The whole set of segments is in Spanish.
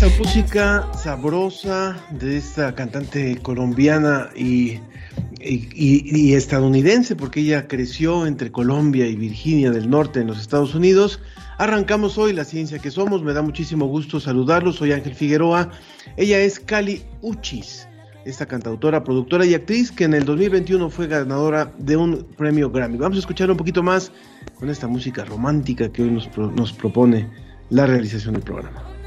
esta música sabrosa de esta cantante colombiana y, estadounidense, porque ella creció entre Colombia y Virginia del Norte en los Estados Unidos, arrancamos hoy la ciencia que somos. Me da muchísimo gusto saludarlos. Soy Ángel Figueroa. Ella es Cali Uchis, esta cantautora, productora y actriz que en el 2021 fue ganadora de un premio Grammy. Vamos a escuchar un poquito más con esta música romántica que hoy nos propone la realización del programa.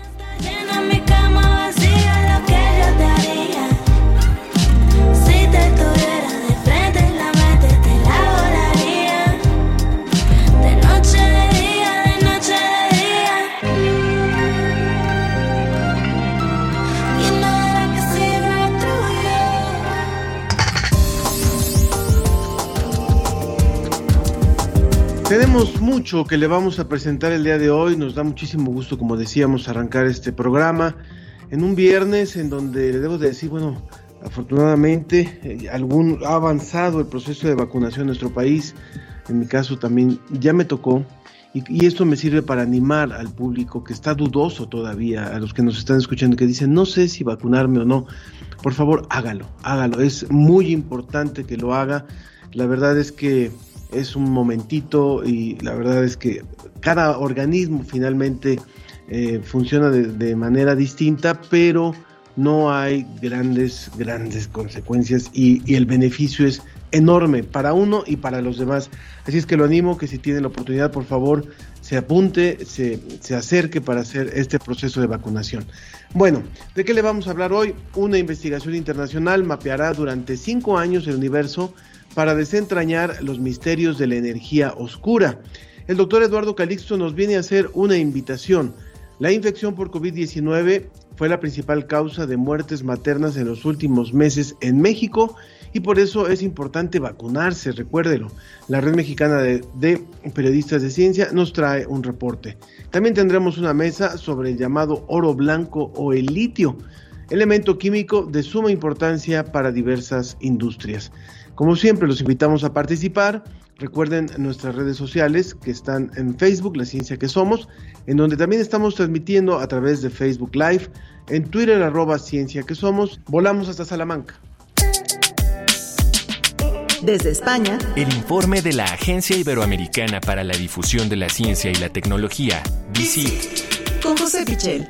Tenemos mucho que le vamos a presentar el día de hoy. Nos da muchísimo gusto, como decíamos, arrancar este programa en un viernes en donde le debo de decir, bueno, afortunadamente eh, algún ha avanzado el proceso de vacunación en nuestro país. En mi caso también ya me tocó. Y, y, esto me sirve para animar al público que está dudoso todavía, a los que nos están escuchando, que dicen, no sé si vacunarme o no. Por favor, hágalo, hágalo. Es muy importante que lo haga. La verdad es que es un momentito y la verdad es que cada organismo finalmente eh, funciona de, manera distinta, pero no hay grandes, grandes consecuencias y, el beneficio es enorme para uno y para los demás. Así es que lo animo que si tiene la oportunidad, por favor, se apunte, se, se, acerque para hacer este proceso de vacunación. Bueno, ¿de qué le vamos a hablar hoy? Una investigación internacional mapeará durante cinco años el universo para desentrañar los misterios de la energía oscura. El doctor Eduardo Calixto nos viene a hacer una invitación. La infección por COVID-19 fue la principal causa de muertes maternas en los últimos meses en México y por eso es importante vacunarse, recuérdelo. La Red Mexicana de, de, Periodistas de Ciencia nos trae un reporte. También tendremos una mesa sobre el llamado oro blanco o el litio, elemento químico de suma importancia para diversas industrias. Como siempre, los invitamos a participar. Recuerden nuestras redes sociales que están en Facebook, La Ciencia que Somos, en donde también estamos transmitiendo a través de Facebook Live, en Twitter arroba Ciencia que Somos. Volamos hasta Salamanca. Desde España, el informe de la Agencia Iberoamericana para la Difusión de la Ciencia y la Tecnología, VICIT. Con José Pichel.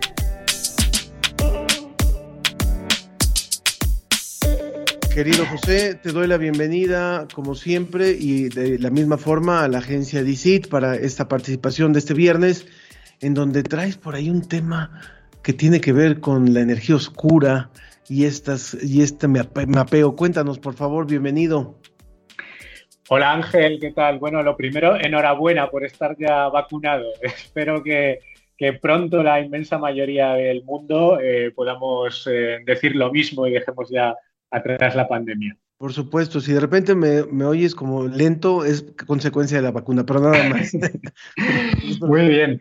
Querido José, te doy la bienvenida, como siempre, y de la misma forma a la agencia DICIT para esta participación de este viernes, en donde traes por ahí un tema que tiene que ver con la energía oscura y, estas, y este mapeo. Cuéntanos, por favor, bienvenido. Hola Ángel, ¿qué tal? Bueno, lo primero, enhorabuena por estar ya vacunado. Espero que, pronto la inmensa mayoría del mundo eh, podamos eh, decir lo mismo y dejemos ya atrás la pandemia. Por supuesto, si de repente me, oyes como lento, es consecuencia de la vacuna, pero nada más. Muy bien.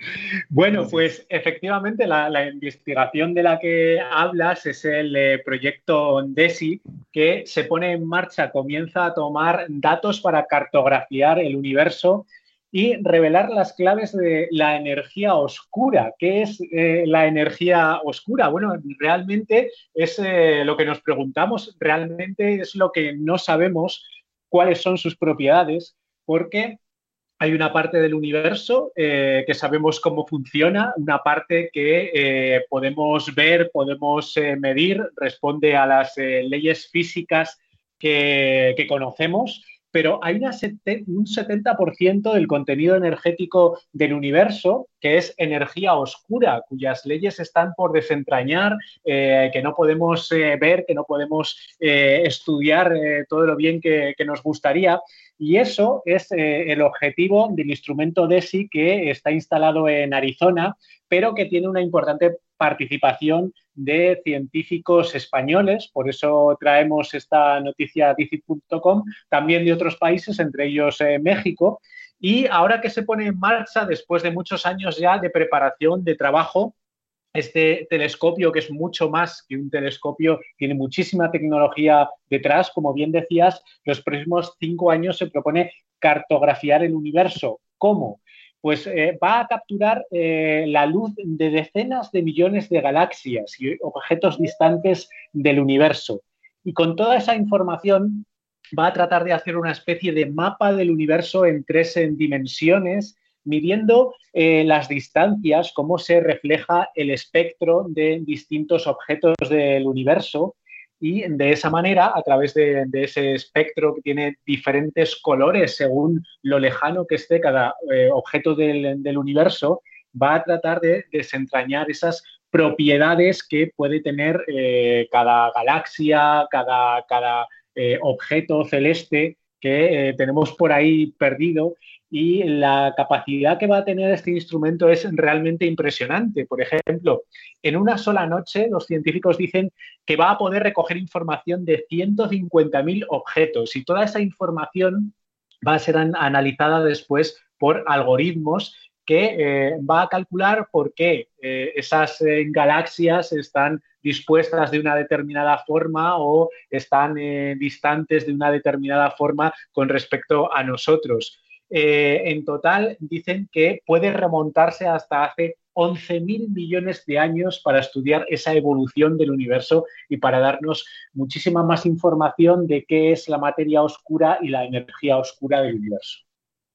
Bueno, pues efectivamente la, investigación de la que hablas es el eh, proyecto DESI, que se pone en marcha, comienza a tomar datos para cartografiar el universo y revelar las claves de la energía oscura. ¿Qué es eh, la energía oscura? Bueno, realmente es eh, lo que nos preguntamos, realmente es lo que no sabemos cuáles son sus propiedades, porque hay una parte del universo eh, que sabemos cómo funciona, una parte que podemos ver, podemos medir, responde a las leyes físicas que, que conocemos pero hay una un 70% del contenido energético del universo que es energía oscura, cuyas leyes están por desentrañar, eh, que no podemos eh, ver, que no podemos eh, estudiar todo lo bien que, nos gustaría. Y eso es el objetivo del instrumento DESI que está instalado en Arizona, pero que tiene una importante participación de científicos españoles, por eso traemos esta noticia a DICIT.com, también de otros países, entre ellos eh, México, y ahora que se pone en marcha, después de muchos años ya de preparación, de trabajo, este telescopio, que es mucho más que un telescopio, tiene muchísima tecnología detrás, como bien decías, los próximos cinco años se propone cartografiar el universo. ¿Cómo? Pues eh, va a capturar eh, la luz de decenas de millones de galaxias y objetos distantes del universo. Y con toda esa información va a tratar de hacer una especie de mapa del universo en tres dimensiones, midiendo eh, las distancias, cómo se refleja el espectro de distintos objetos del universo y de esa manera, a través de, ese espectro que tiene diferentes colores según lo lejano que esté cada eh, objeto del, universo, va a tratar de desentrañar esas propiedades que puede tener eh, cada galaxia, cada, cada eh, objeto celeste que tenemos por ahí perdido y la capacidad que va a tener este instrumento es realmente impresionante. Por ejemplo, en una sola noche los científicos dicen que va a poder recoger información de 150.000 objetos y toda esa información va a ser analizada después por algoritmos que eh, va a calcular por qué eh, esas eh, galaxias están dispuestas de una determinada forma o están distantes de una determinada forma con respecto a nosotros. Eh, en total dicen que puede remontarse hasta hace 11.000 millones de años para estudiar esa evolución del universo y para darnos muchísima más información de qué es la materia oscura y la energía oscura del universo.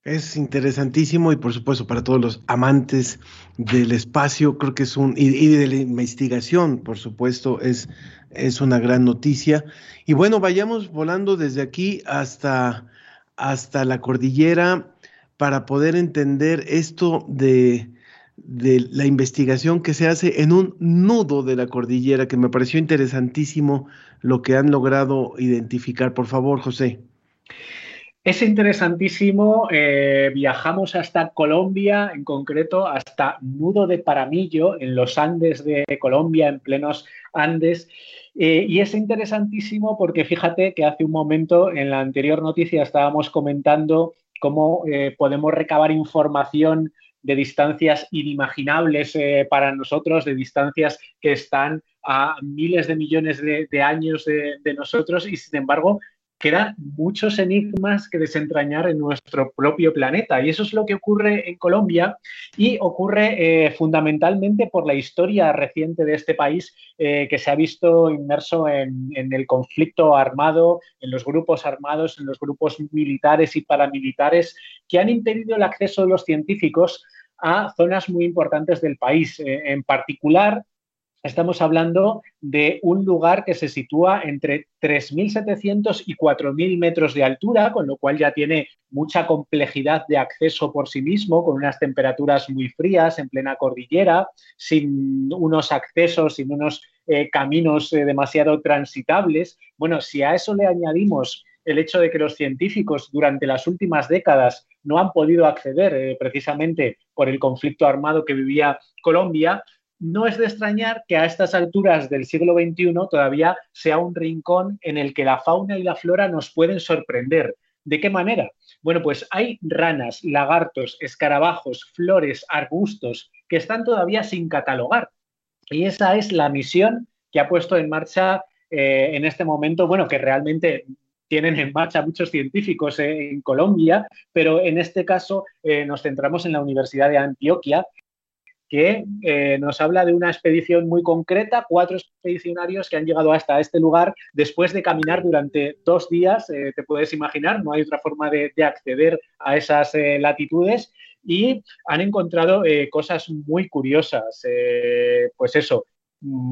Es interesantísimo y por supuesto para todos los amantes del espacio, creo que es un, y, de la investigación, por supuesto, es, es una gran noticia. Y bueno, vayamos volando desde aquí hasta hasta la cordillera para poder entender esto de, la investigación que se hace en un nudo de la cordillera, que me pareció interesantísimo lo que han logrado identificar. Por favor, José. Es interesantísimo. Eh, viajamos hasta Colombia, en concreto hasta Nudo de Paramillo, en los Andes de Colombia, en plenos Andes. Eh, y es interesantísimo porque fíjate que hace un momento en la anterior noticia estábamos comentando cómo eh, podemos recabar información de distancias inimaginables para nosotros, de distancias que están a miles de millones de, años de, nosotros y sin embargo quedan muchos enigmas que desentrañar en nuestro propio planeta. Y eso es lo que ocurre en Colombia y ocurre eh, fundamentalmente por la historia reciente de este país eh, que se ha visto inmerso en, el conflicto armado, en los grupos armados, en los grupos militares y paramilitares que han impedido el acceso de los científicos a zonas muy importantes del país. Eh, en particular, estamos hablando de un lugar que se sitúa entre 3.700 y 4.000 metros de altura, con lo cual ya tiene mucha complejidad de acceso por sí mismo, con unas temperaturas muy frías en plena cordillera, sin unos accesos, sin unos eh, caminos eh, demasiado transitables. Bueno, si a eso le añadimos el hecho de que los científicos durante las últimas décadas no han podido acceder eh, precisamente por el conflicto armado que vivía Colombia, no es de extrañar que a estas alturas del siglo XXI todavía sea un rincón en el que la fauna y la flora nos pueden sorprender. ¿De qué manera? Bueno, pues hay ranas, lagartos, escarabajos, flores, arbustos que están todavía sin catalogar. Y esa es la misión que ha puesto en marcha eh, en este momento, bueno, que realmente tienen en marcha muchos científicos eh, en Colombia, pero en este caso eh, nos centramos en la Universidad de Antioquia, que eh, nos habla de una expedición muy concreta, cuatro expedicionarios que han llegado hasta este lugar después de caminar durante dos días, eh, te puedes imaginar, no hay otra forma de, acceder a esas eh, latitudes y han encontrado cosas muy curiosas, pues eso,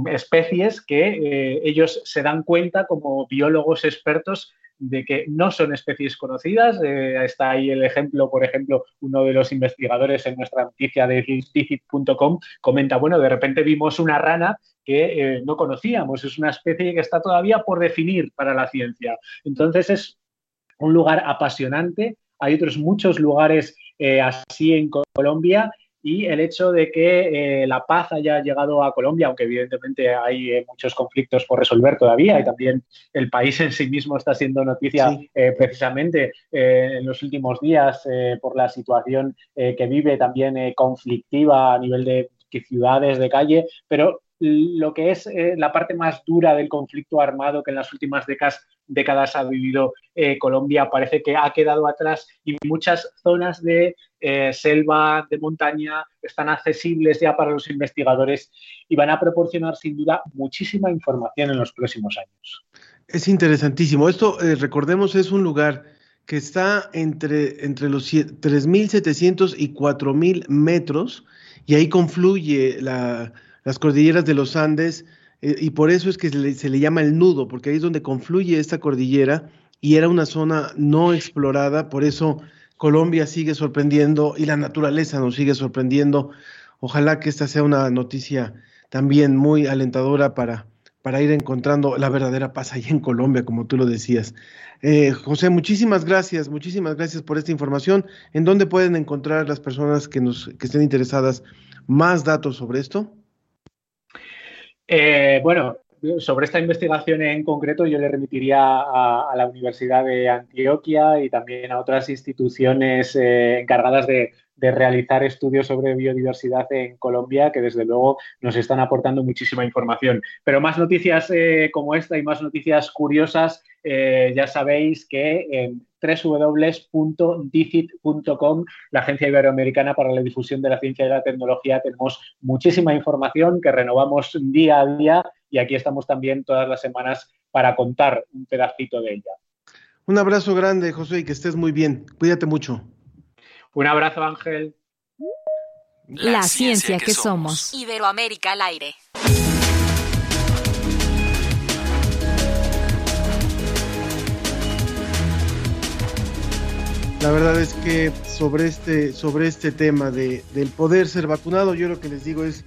especies que eh, ellos se dan cuenta como biólogos expertos de que no son especies conocidas. Eh, está ahí el ejemplo, por ejemplo, uno de los investigadores en nuestra noticia de DICIT.com comenta, bueno, de repente vimos una rana que no conocíamos, es una especie que está todavía por definir para la ciencia. Entonces es un lugar apasionante. Hay otros muchos lugares así en Colombia y el hecho de que eh, la paz haya llegado a Colombia, aunque evidentemente hay eh, muchos conflictos por resolver todavía y también el país en sí mismo está siendo noticia eh, precisamente en los últimos días por la situación que vive también conflictiva a nivel de ciudades, de calle, pero lo que es eh, la parte más dura del conflicto armado que en las últimas décadas, ha vivido eh, Colombia parece que ha quedado atrás y muchas zonas de eh, selva, de montaña, están accesibles ya para los investigadores y van a proporcionar sin duda muchísima información en los próximos años. Es interesantísimo. Esto, recordemos, es un lugar que está entre, entre los 3.700 y 4.000 metros y ahí confluye la las cordilleras de los Andes, eh, y por eso es que se le, llama el nudo, porque ahí es donde confluye esta cordillera y era una zona no explorada, por eso Colombia sigue sorprendiendo y la naturaleza nos sigue sorprendiendo. Ojalá que esta sea una noticia también muy alentadora para, para ir encontrando la verdadera paz ahí en Colombia, como tú lo decías. Eh, José, muchísimas gracias, muchísimas gracias por esta información. ¿En dónde pueden encontrar las personas que, nos, que estén interesadas más datos sobre esto? Eh, bueno, sobre esta investigación en concreto yo le remitiría a, la Universidad de Antioquia y también a otras instituciones eh, encargadas de, realizar estudios sobre biodiversidad en Colombia que desde luego nos están aportando muchísima información. Pero más noticias eh, como esta y más noticias curiosas, ya sabéis que en www.dicit.com, la Agencia Iberoamericana para la Difusión de la Ciencia y la Tecnología. Tenemos muchísima información que renovamos día a día y aquí estamos también todas las semanas para contar un pedacito de ella. Un abrazo grande, José, y que estés muy bien. Cuídate mucho. Un abrazo, Ángel. La, ciencia, que, somos. Iberoamérica al aire. La verdad es que sobre este, sobre este tema de, del poder ser vacunado, yo lo que les digo es,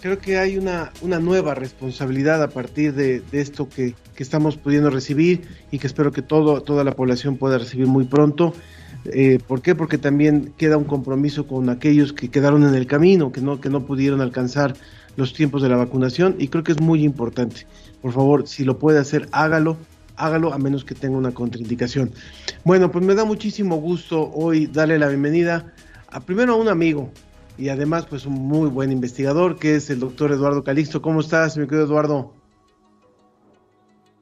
creo que hay una, una nueva responsabilidad a partir de, esto que, estamos pudiendo recibir y que espero que todo, toda la población pueda recibir muy pronto. Eh, ¿Por qué? Porque también queda un compromiso con aquellos que quedaron en el camino, que no, que no pudieron alcanzar los tiempos de la vacunación y creo que es muy importante. Por favor, si lo puede hacer, hágalo hágalo a menos que tenga una contraindicación. Bueno, pues me da muchísimo gusto hoy darle la bienvenida a primero a un amigo y además pues un muy buen investigador que es el doctor Eduardo Calixto. ¿Cómo estás, mi querido Eduardo?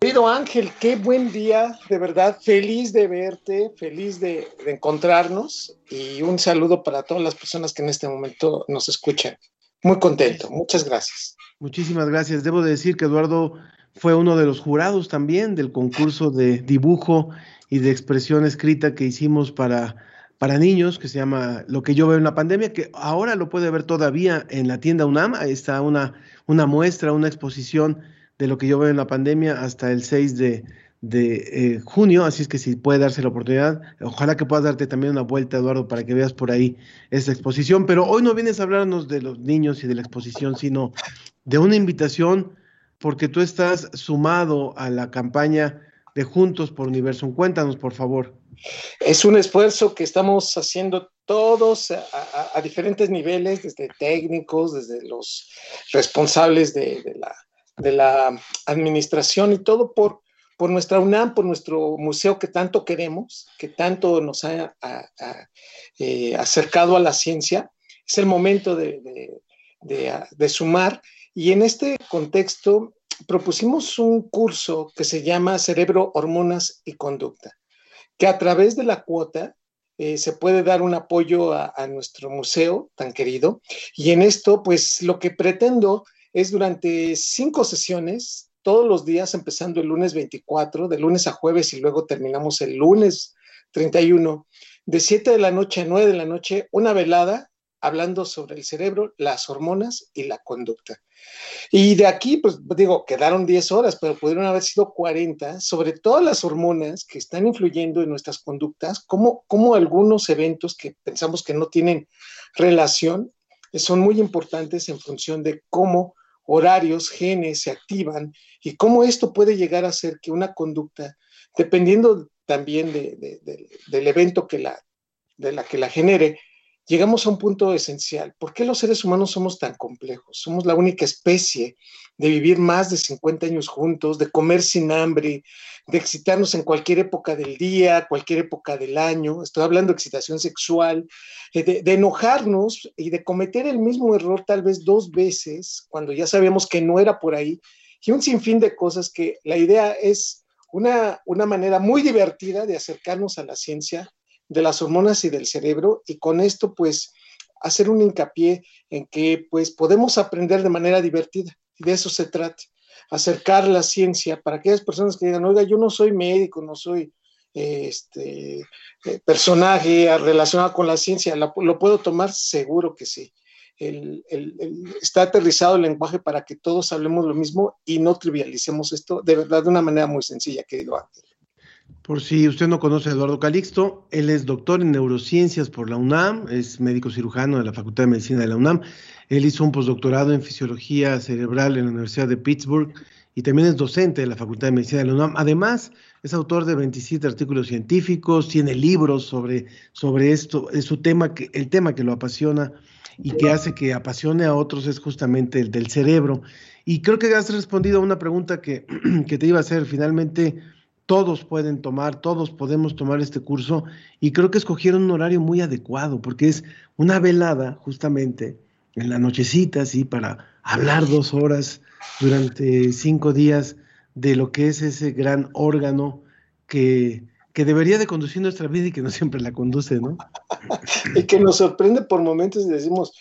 Querido Ángel, qué buen día, de verdad, feliz de verte, feliz de, de encontrarnos y un saludo para todas las personas que en este momento nos escuchan. Muy contento, muchas gracias. Muchísimas gracias. Debo decir que Eduardo fue uno de los jurados también del concurso de dibujo y de expresión escrita que hicimos para, para niños, que se llama Lo que yo veo en la pandemia, que ahora lo puede ver todavía en la tienda UNAM. Está una, una muestra, una exposición de lo que yo veo en la pandemia hasta el 6 de, de eh, junio, así es que si puede darse la oportunidad, ojalá que puedas darte también una vuelta, Eduardo, para que veas por ahí esta exposición. Pero hoy no vienes a hablarnos de los niños y de la exposición, sino de una invitación porque tú estás sumado a la campaña de Juntos por Universo. Cuéntanos, por favor. Es un esfuerzo que estamos haciendo todos a, diferentes niveles, desde técnicos, desde los responsables de, la, administración y todo por, por nuestra UNAM, por nuestro museo que tanto queremos, que tanto nos ha eh, acercado a la ciencia. Es el momento de, de sumar y en este contexto propusimos un curso que se llama Cerebro, Hormonas y Conducta, que a través de la cuota eh, se puede dar un apoyo a, nuestro museo tan querido. Y en esto, pues lo que pretendo es durante cinco sesiones, todos los días, empezando el lunes 24, de lunes a jueves y luego terminamos el lunes 31, de 7 de la noche a 9 de la noche, una velada hablando sobre el cerebro, las hormonas y la conducta. Y de aquí, pues digo, quedaron 10 horas, pero pudieron haber sido 40, sobre todas las hormonas que están influyendo en nuestras conductas, como, algunos eventos que pensamos que no tienen relación, son muy importantes en función de cómo horarios, genes se activan y cómo esto puede llegar a ser que una conducta, dependiendo también del evento que la, de la que la genere, llegamos a un punto esencial. ¿Por qué los seres humanos somos tan complejos? Somos la única especie de vivir más de 50 años juntos, de comer sin hambre, de excitarnos en cualquier época del día, cualquier época del año. Estoy hablando de excitación sexual, eh, de, de enojarnos y de cometer el mismo error tal vez dos veces cuando ya sabíamos que no era por ahí. Y un sinfín de cosas que la idea es una, una manera muy divertida de acercarnos a la ciencia de las hormonas y del cerebro y con esto pues hacer un hincapié en que pues podemos aprender de manera divertida y de eso se trata, acercar la ciencia para aquellas personas que digan, oiga, yo no soy médico, no soy este eh, personaje relacionado con la ciencia, ¿lo, puedo tomar? Seguro que sí. está aterrizado el lenguaje para que todos hablemos lo mismo y no trivialicemos esto de verdad de una manera muy sencilla, querido Ángel. Por si usted no conoce a Eduardo Calixto, él es doctor en neurociencias por la UNAM, es médico cirujano de la Facultad de Medicina de la UNAM. Él hizo un postdoctorado en fisiología cerebral en la Universidad de Pittsburgh y también es docente de la Facultad de Medicina de la UNAM. Además, es autor de 27 artículos científicos, tiene libros sobre, sobre esto, es su tema que, el tema que lo apasiona y que hace que apasione a otros es justamente el del cerebro. Y creo que has respondido a una pregunta que, que te iba a hacer finalmente todos pueden tomar, todos podemos tomar este curso y creo que escogieron un horario muy adecuado porque es una velada justamente en la nochecita, ¿sí? Para hablar dos horas durante cinco días de lo que es ese gran órgano que, que debería de conducir nuestra vida y que no siempre la conduce, ¿no? y que nos sorprende por momentos y decimos,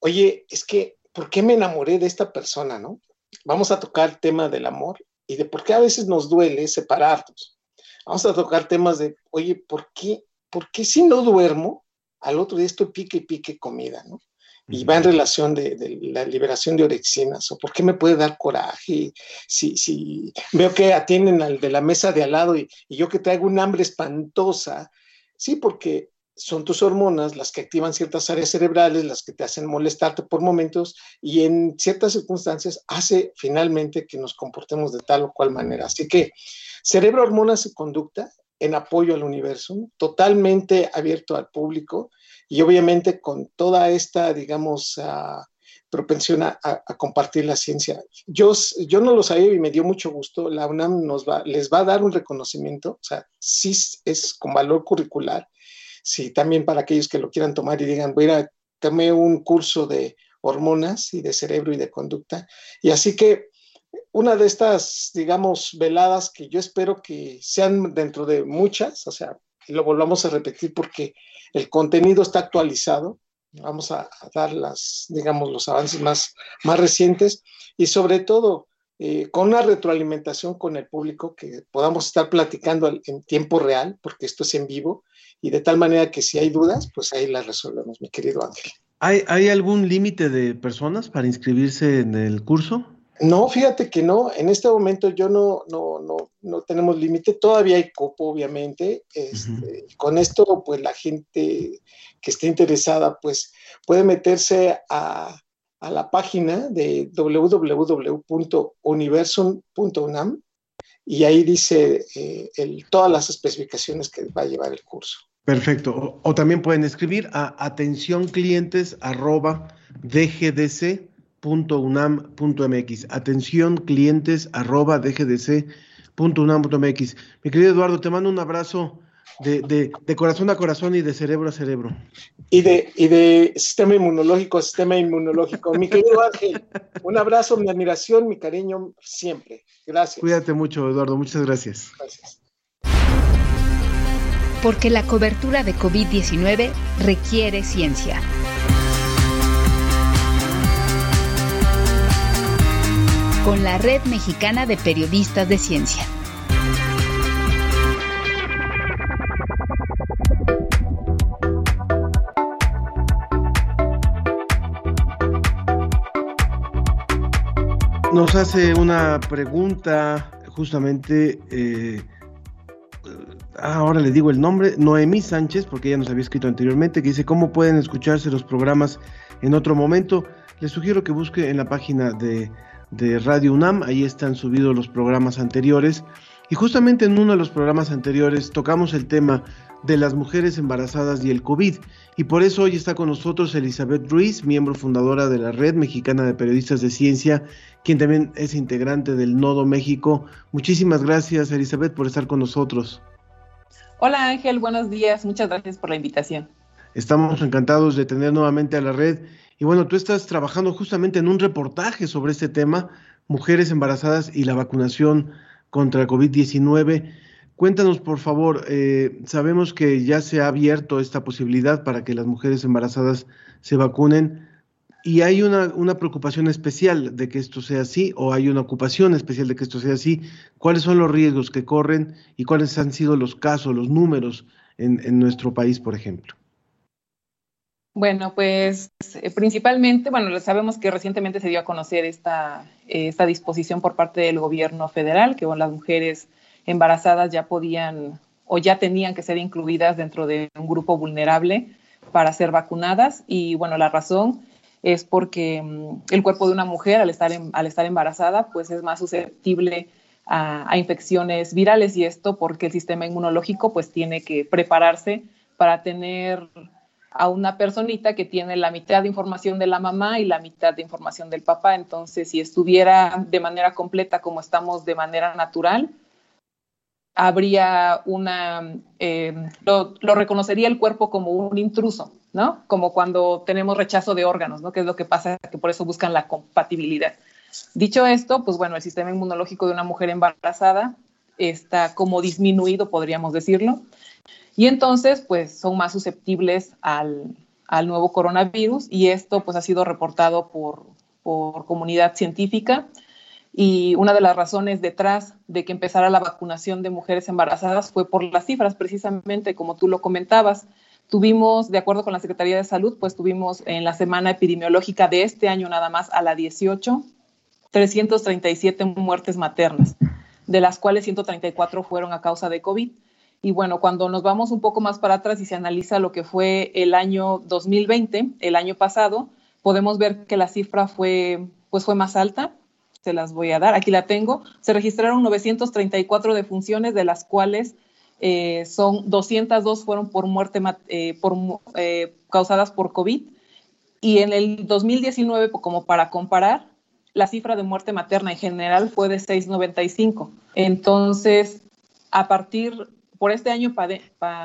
oye, es que, ¿por qué me enamoré de esta persona, no? Vamos a tocar el tema del amor y de por qué a veces nos duele separarnos. Vamos a tocar temas de, oye, ¿por qué, por qué si no duermo, al otro día estoy pique y pique comida, ¿no? Y va en relación de, la liberación de orexinas, o por qué me puede dar coraje si, si veo que atienden al de la mesa de al lado y, y yo que traigo un hambre espantosa. Sí, porque son tus hormonas las que activan ciertas áreas cerebrales, las que te hacen molestarte por momentos y en ciertas circunstancias hace finalmente que nos comportemos de tal o cual manera. Así que cerebro, hormonas y conducta en apoyo al universo, totalmente abierto al público y obviamente con toda esta, digamos, uh, propensión a, compartir la ciencia. Yo, yo no lo sabía y me dio mucho gusto. La UNAM nos va, les va a dar un reconocimiento, o sea, sí es con valor curricular sí, también para aquellos que lo quieran tomar y digan, voy a tomar un curso de hormonas y de cerebro y de conducta. Y así que una de estas, digamos, veladas que yo espero que sean dentro de muchas, o sea, lo volvamos a repetir porque el contenido está actualizado, vamos a, dar las, digamos, los avances más, más recientes y sobre todo eh, con una retroalimentación con el público que podamos estar platicando en tiempo real, porque esto es en vivo, y de tal manera que si hay dudas, pues ahí las resolvemos, mi querido Ángel. ¿Hay, ¿Hay algún límite de personas para inscribirse en el curso? No, fíjate que no, en este momento yo no, no, no, no tenemos límite, todavía hay copo, obviamente. Este, Con esto, pues la gente que esté interesada, pues puede meterse a, a la página de www.universum.unam y ahí dice eh, todas las especificaciones que va a llevar el curso. Perfecto. O, también pueden escribir a atenciónclientes.dgdc.unam.mx. Atenciónclientes.dgdc.unam.mx. Mi querido Eduardo, te mando un abrazo de, corazón a corazón y de cerebro a cerebro. Y de, y de sistema inmunológico a sistema inmunológico. Mi querido Ángel, un abrazo, mi admiración, mi cariño siempre. Gracias. Cuídate mucho, Eduardo. Muchas gracias. Gracias porque la cobertura de COVID-19 requiere ciencia. Con la Red Mexicana de Periodistas de Ciencia. Nos hace una pregunta justamente, eh, ahora le digo el nombre, Noemí Sánchez, porque ella nos había escrito anteriormente, que dice, ¿cómo pueden escucharse los programas en otro momento? Les sugiero que busque en la página de, de Radio UNAM, ahí están subidos los programas anteriores. Y justamente en uno de los programas anteriores tocamos el tema de las mujeres embarazadas y el COVID. Y por eso hoy está con nosotros Elizabeth Ruiz, miembro fundadora de la Red Mexicana de Periodistas de Ciencia, quien también es integrante del Nodo México. Muchísimas gracias, Elizabeth, por estar con nosotros. Hola Ángel, buenos días. Muchas gracias por la invitación. Estamos encantados de tener nuevamente a la red. Y bueno, tú estás trabajando justamente en un reportaje sobre este tema, mujeres embarazadas y la vacunación contra COVID-19. Cuéntanos, por favor, eh, sabemos que ya se ha abierto esta posibilidad para que las mujeres embarazadas se vacunen y hay una, una, preocupación especial de que esto sea así o hay una ocupación especial de que esto sea así. ¿Cuáles son los riesgos que corren y cuáles han sido los casos, los números en, en nuestro país, por ejemplo? Bueno, pues eh, principalmente, bueno, sabemos que recientemente se dio a conocer esta, esta disposición por parte del gobierno federal, que las mujeres embarazadas ya podían o ya tenían que ser incluidas dentro de un grupo vulnerable para ser vacunadas. Y bueno, la razón es porque mm, el cuerpo de una mujer al estar, al estar embarazada pues es más susceptible a, a, infecciones virales y esto porque el sistema inmunológico pues tiene que prepararse para tener a una personita que tiene la mitad de información de la mamá y la mitad de información del papá. Entonces, si estuviera de manera completa como estamos de manera natural, habría una, eh, lo, lo, reconocería el cuerpo como un intruso, ¿no? Como cuando tenemos rechazo de órganos, ¿no? Que es lo que pasa, que por eso buscan la compatibilidad. Dicho esto, pues bueno, el sistema inmunológico de una mujer embarazada está como disminuido, podríamos decirlo, y entonces, pues son más susceptibles al, al nuevo coronavirus y esto pues ha sido reportado por, por comunidad científica y una de las razones detrás de que empezara la vacunación de mujeres embarazadas fue por las cifras, precisamente como tú lo comentabas. Tuvimos, de acuerdo con la Secretaría de Salud, pues tuvimos en la semana epidemiológica de este año nada más a la 18, 337 muertes maternas, de las cuales 134 fueron a causa de COVID. Y bueno, cuando nos vamos un poco más para atrás y se analiza lo que fue el año 2020, el año pasado, podemos ver que la cifra fue, pues fue más alta, se las voy a dar. Aquí la tengo. Se registraron 934 defunciones, de las cuales eh, son 202 fueron por muerte eh, por, eh, causadas por COVID. Y en el 2019, como para comparar, la cifra de muerte materna en general fue de 695. Entonces, a partir, por este año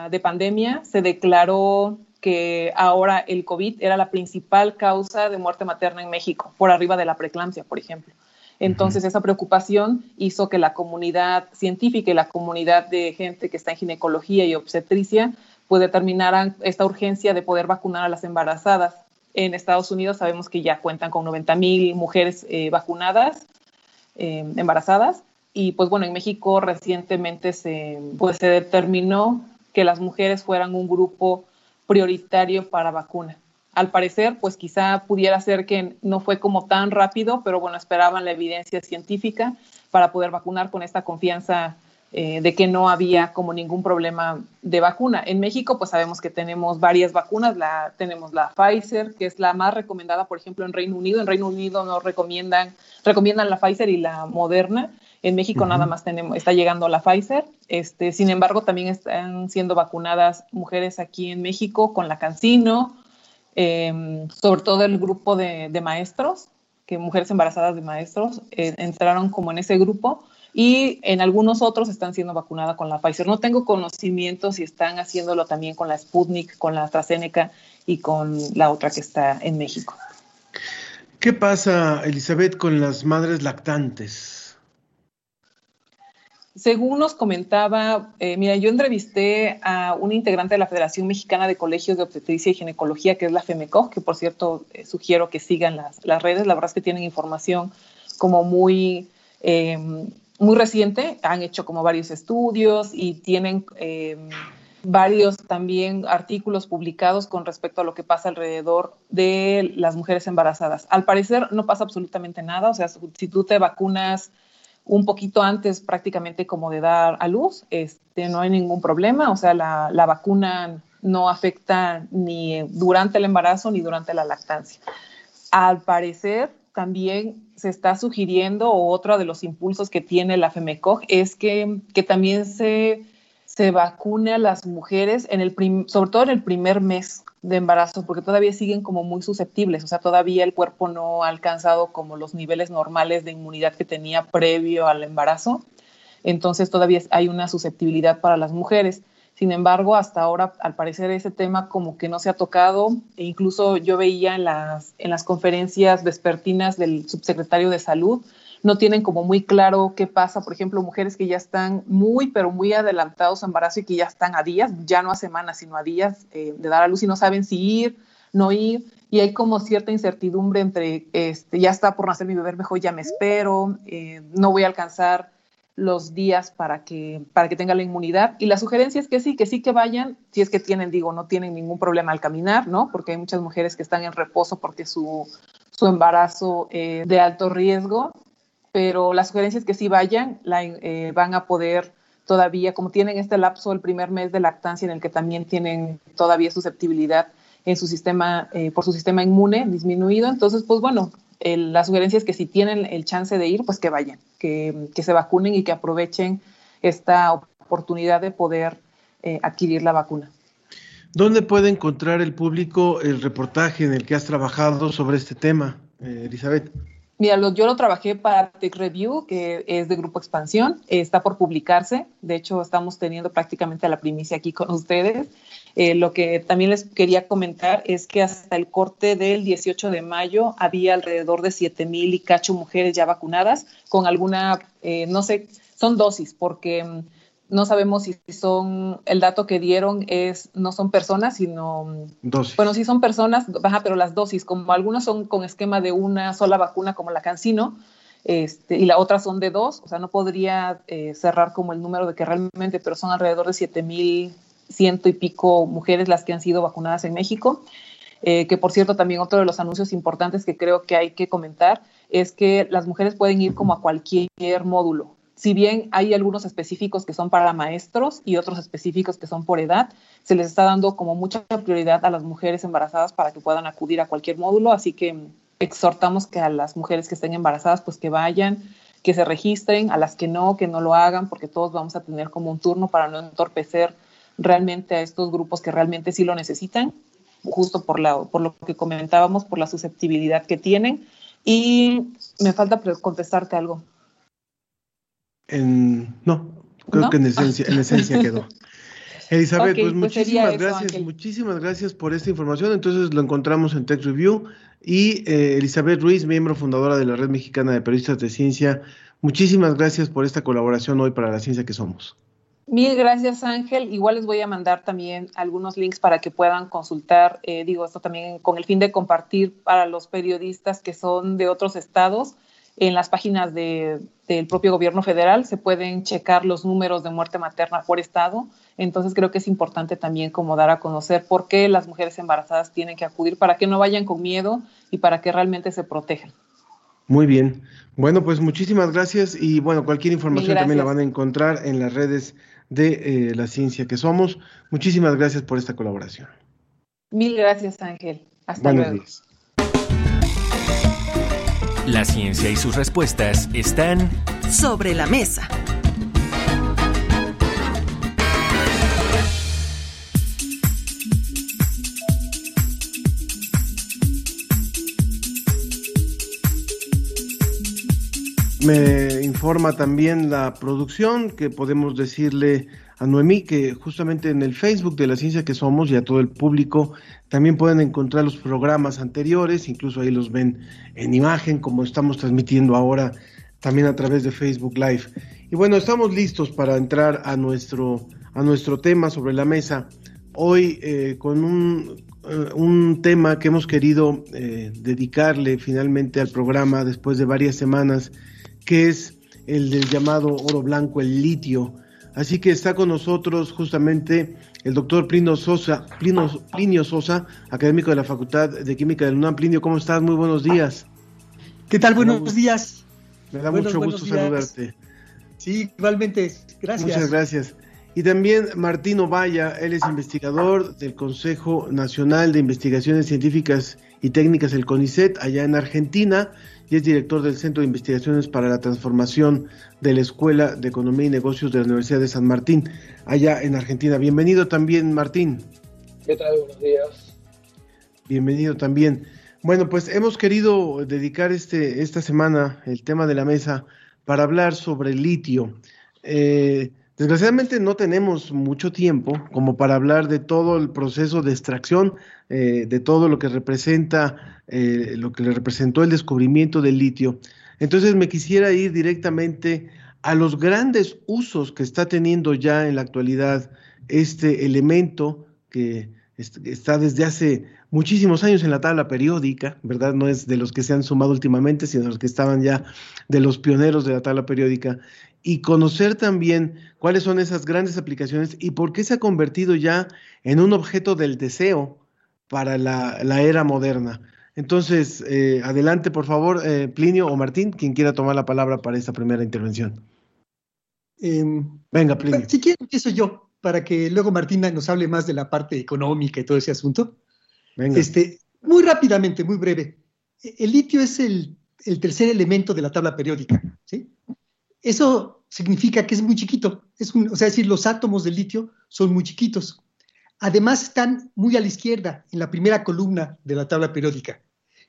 de pandemia, se declaró que ahora el COVID era la principal causa de muerte materna en México, por arriba de la preeclampsia, por ejemplo. Entonces, esa preocupación hizo que la comunidad científica y la comunidad de gente que está en ginecología y obstetricia pues determinaran esta urgencia de poder vacunar a las embarazadas. En Estados Unidos sabemos que ya cuentan con 90 mil mujeres eh, vacunadas, eh, embarazadas, y pues bueno, en México recientemente se, pues, se determinó que las mujeres fueran un grupo prioritario para vacuna al parecer, pues quizá pudiera ser que no fue como tan rápido, pero bueno, esperaban la evidencia científica para poder vacunar con esta confianza eh, de que no había como ningún problema de vacuna. En México, pues sabemos que tenemos varias vacunas, la, tenemos la Pfizer, que es la más recomendada, por ejemplo, en Reino Unido. En Reino Unido nos recomiendan, recomiendan la Pfizer y la Moderna. En México uh -huh. nada más tenemos, está llegando la Pfizer. Este, sin embargo, también están siendo vacunadas mujeres aquí en México con la Cancino, eh, sobre todo el grupo de, maestros, que mujeres embarazadas de maestros eh, entraron como en ese grupo y en algunos otros están siendo vacunadas con la Pfizer. No tengo conocimiento si están haciéndolo también con la Sputnik, con la AstraZeneca y con la otra que está en México. ¿Qué pasa, Elizabeth, con las madres lactantes? Según nos comentaba, eh, mira, yo entrevisté a un integrante de la Federación Mexicana de Colegios de Obstetricia y Ginecología, que es la FEMECO, que por cierto eh, sugiero que sigan las, las, redes, la verdad es que tienen información como muy, eh, muy reciente, han hecho como varios estudios y tienen varios también artículos publicados con respecto a lo que pasa alrededor de las mujeres embarazadas. Al parecer no pasa absolutamente nada, o sea, si tú te vacunas un poquito antes prácticamente como de dar a luz, este, no hay ningún problema, o sea, la, la vacuna no afecta ni durante el embarazo ni durante la lactancia. Al parecer, también se está sugiriendo, o otro de los impulsos que tiene la FEMECOG, es que, que también se, se vacune a las mujeres, en el sobre todo en el primer mes de embarazo, porque todavía siguen como muy susceptibles, o sea, todavía el cuerpo no ha alcanzado como los niveles normales de inmunidad que tenía previo al embarazo, entonces todavía hay una susceptibilidad para las mujeres. Sin embargo, hasta ahora, al parecer, ese tema como que no se ha tocado. E incluso yo veía en las, en las conferencias vespertinas del subsecretario de Salud, no tienen como muy claro qué pasa. Por ejemplo, mujeres que ya están muy, pero muy adelantados a embarazo y que ya están a días, ya no a semanas, sino a días eh, de dar a luz y no saben si ir, no ir. Y hay como cierta incertidumbre entre, este, ya está por nacer mi bebé, mejor ya me espero, eh, no voy a alcanzar los días para que, para que tenga la inmunidad. Y la sugerencia es que sí, que sí que vayan, si es que tienen, digo, no tienen ningún problema al caminar, ¿no? Porque hay muchas mujeres que están en reposo porque su, su embarazo es de alto riesgo, pero la sugerencia es que sí vayan, la, eh, van a poder todavía, como tienen este lapso el primer mes de lactancia en el que también tienen todavía susceptibilidad en su sistema, eh, por su sistema inmune disminuido, entonces, pues bueno, la sugerencia es que si tienen el chance de ir, pues que vayan, que, se vacunen y que aprovechen esta oportunidad de poder eh, adquirir la vacuna. ¿Dónde puede encontrar el público el reportaje en el que has trabajado sobre este tema, eh, Elizabeth? Mira, yo lo trabajé para Tech Review, que es de Grupo Expansión, está por publicarse, de hecho estamos teniendo prácticamente la primicia aquí con ustedes. Eh, lo que también les quería comentar es que hasta el corte del 18 de mayo había alrededor de 7 mil y cacho mujeres ya vacunadas con alguna, eh, no sé, son dosis, porque mm, no sabemos si son, el dato que dieron es, no son personas, sino... Mm, dosis. Bueno, sí son personas, baja, pero las dosis, como algunas son con esquema de una sola vacuna, como la Cancino, este, y la otra son de dos, o sea, no podría eh, cerrar como el número de que realmente, pero son alrededor de 7 mil ciento y pico mujeres las que han sido vacunadas en México. Eh, que por cierto también otro de los anuncios importantes que creo que hay que comentar es que las mujeres pueden ir como a cualquier módulo. Si bien hay algunos específicos que son para maestros y otros específicos que son por edad, se les está dando como mucha prioridad a las mujeres embarazadas para que puedan acudir a cualquier módulo, así que exhortamos que a las mujeres que estén embarazadas pues que vayan, que se registren, a las que no, que no lo hagan, porque todos vamos a tener como un turno para no entorpecer realmente a estos grupos que realmente sí lo necesitan, justo por, por lo que comentábamos, por la susceptibilidad que tienen. Y me falta contestarte algo. No, creo que en esencia, en esencia quedó. Elizabeth, pues, pues muchísimas gracias, muchísimas gracias por esta información. Entonces lo encontramos en Tech Review. Y eh, Elizabeth Ruiz, miembro fundadora de la Red Mexicana de Periodistas de Ciencia, muchísimas gracias por esta colaboración hoy para la ciencia que somos. Mil gracias, Ángel. Igual les voy a mandar también algunos links para que puedan consultar. Eh, digo, esto también con el fin de compartir para los periodistas que son de otros estados. En las páginas del propio gobierno federal se pueden checar los números de muerte materna por estado. Entonces creo que es importante también como dar a conocer por qué las mujeres embarazadas tienen que acudir para que no vayan con miedo y para que realmente se protejan. Muy bien. Bueno, pues muchísimas gracias y bueno, cualquier información también la van a encontrar en las redes de eh, la ciencia que somos. Muchísimas gracias por esta colaboración. Mil gracias, Ángel. Hasta Buenos luego. Días. La ciencia y sus respuestas están sobre la mesa. Me informa también la producción que podemos decirle a Noemí que justamente en el Facebook de la ciencia que somos y a todo el público también pueden encontrar los programas anteriores, incluso ahí los ven en imagen como estamos transmitiendo ahora también a través de Facebook Live. Y bueno, estamos listos para entrar a nuestro, a nuestro tema sobre la mesa. Hoy eh, con un, eh, un, tema que hemos querido eh, dedicarle finalmente al programa después de varias semanas que es el del llamado oro blanco, el litio, Así que está con nosotros justamente el doctor Plinio Sosa, Plinio, Sosa, académico de la Facultad de Química del UNAM. Plinio, ¿cómo estás? Muy buenos días. ¿Qué tal? Buenos días. Me da mucho gusto saludarte. Sí, igualmente. Gracias. Muchas gracias. Y también Martín Ovalla, él es investigador del Consejo Nacional de Investigaciones Científicas y Técnicas, el CONICET, allá en Argentina y es director del Centro de Investigaciones para la Transformación de la Escuela de Economía y Negocios de la Universidad de San Martín, allá en Argentina. Bienvenido también, Martín. ¿Qué tal? Buenos días. Bienvenido también. Bueno, pues hemos querido dedicar este, esta semana el tema de la mesa para hablar sobre el litio. Eh, Desgraciadamente no tenemos mucho tiempo como para hablar de todo el proceso de extracción, eh, de todo lo que representa, eh, lo que le representó el descubrimiento del litio. Entonces me quisiera ir directamente a los grandes usos que está teniendo ya en la actualidad este elemento que está desde hace muchísimos años en la tabla periódica, ¿verdad? No es de los que se han sumado últimamente, sino de los que estaban ya de los pioneros de la tabla periódica y conocer también cuáles son esas grandes aplicaciones y por qué se ha convertido ya en un objeto del deseo para la, era moderna. Entonces, eh, adelante, por favor, eh, Plinio o Martín, quien quiera tomar la palabra para esta primera intervención. Em, Venga, Plinio. Si quiere, empiezo yo, para que luego Martina nos hable más de la parte económica y todo ese asunto. Venga. Este, muy rápidamente, muy breve. El litio es el, el tercer elemento de la tabla periódica, ¿sí? Eso significa que es muy chiquito. Es o sea, decir, los átomos de litio son muy chiquitos. Además, están muy a la izquierda, en la primera columna de la tabla periódica.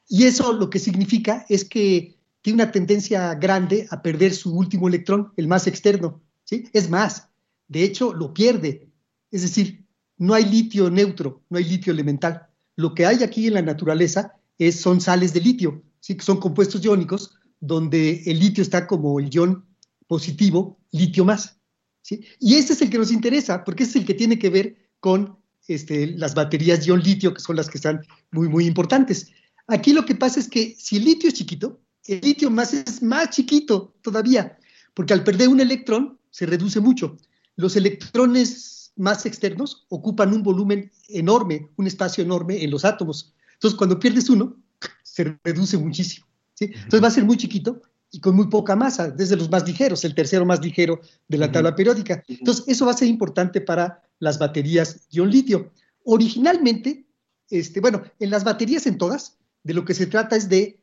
Y eso lo que significa es que tiene una tendencia grande a perder su último electrón, el más externo. ¿sí? Es más, de hecho, lo pierde. Es decir, no hay litio neutro, no hay litio elemental. Lo que hay aquí en la naturaleza es, son sales de litio, que son compuestos iónicos, donde el litio está como el ion positivo, litio más. ¿sí? Y este es el que nos interesa, porque este es el que tiene que ver con este, las baterías ion-litio, que son las que están muy, muy importantes. Aquí lo que pasa es que si el litio es chiquito, el litio más es más chiquito todavía, porque al perder un electrón se reduce mucho. Los electrones más externos ocupan un volumen enorme, un espacio enorme en los átomos. Entonces, cuando pierdes uno, se reduce muchísimo. Entonces va a ser muy chiquito y con muy poca masa, desde los más ligeros, el tercero más ligero de la tabla periódica. Entonces, eso va a ser importante para las baterías ion-litio. Originalmente, este, bueno, en las baterías en todas, de lo que se trata es de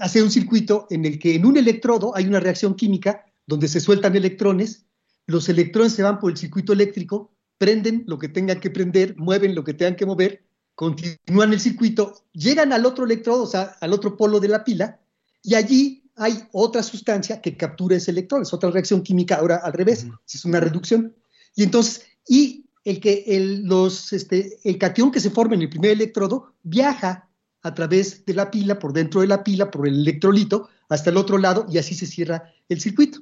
hacer un circuito en el que en un electrodo hay una reacción química donde se sueltan electrones, los electrones se van por el circuito eléctrico, prenden lo que tengan que prender, mueven lo que tengan que mover, continúan el circuito, llegan al otro electrodo, o sea, al otro polo de la pila, y allí hay otra sustancia que captura ese electrón, es otra reacción química ahora al revés, es una reducción. Y entonces, y el que el, los, este, el cation que se forma en el primer electrodo viaja a través de la pila, por dentro de la pila, por el electrolito, hasta el otro lado, y así se cierra el circuito.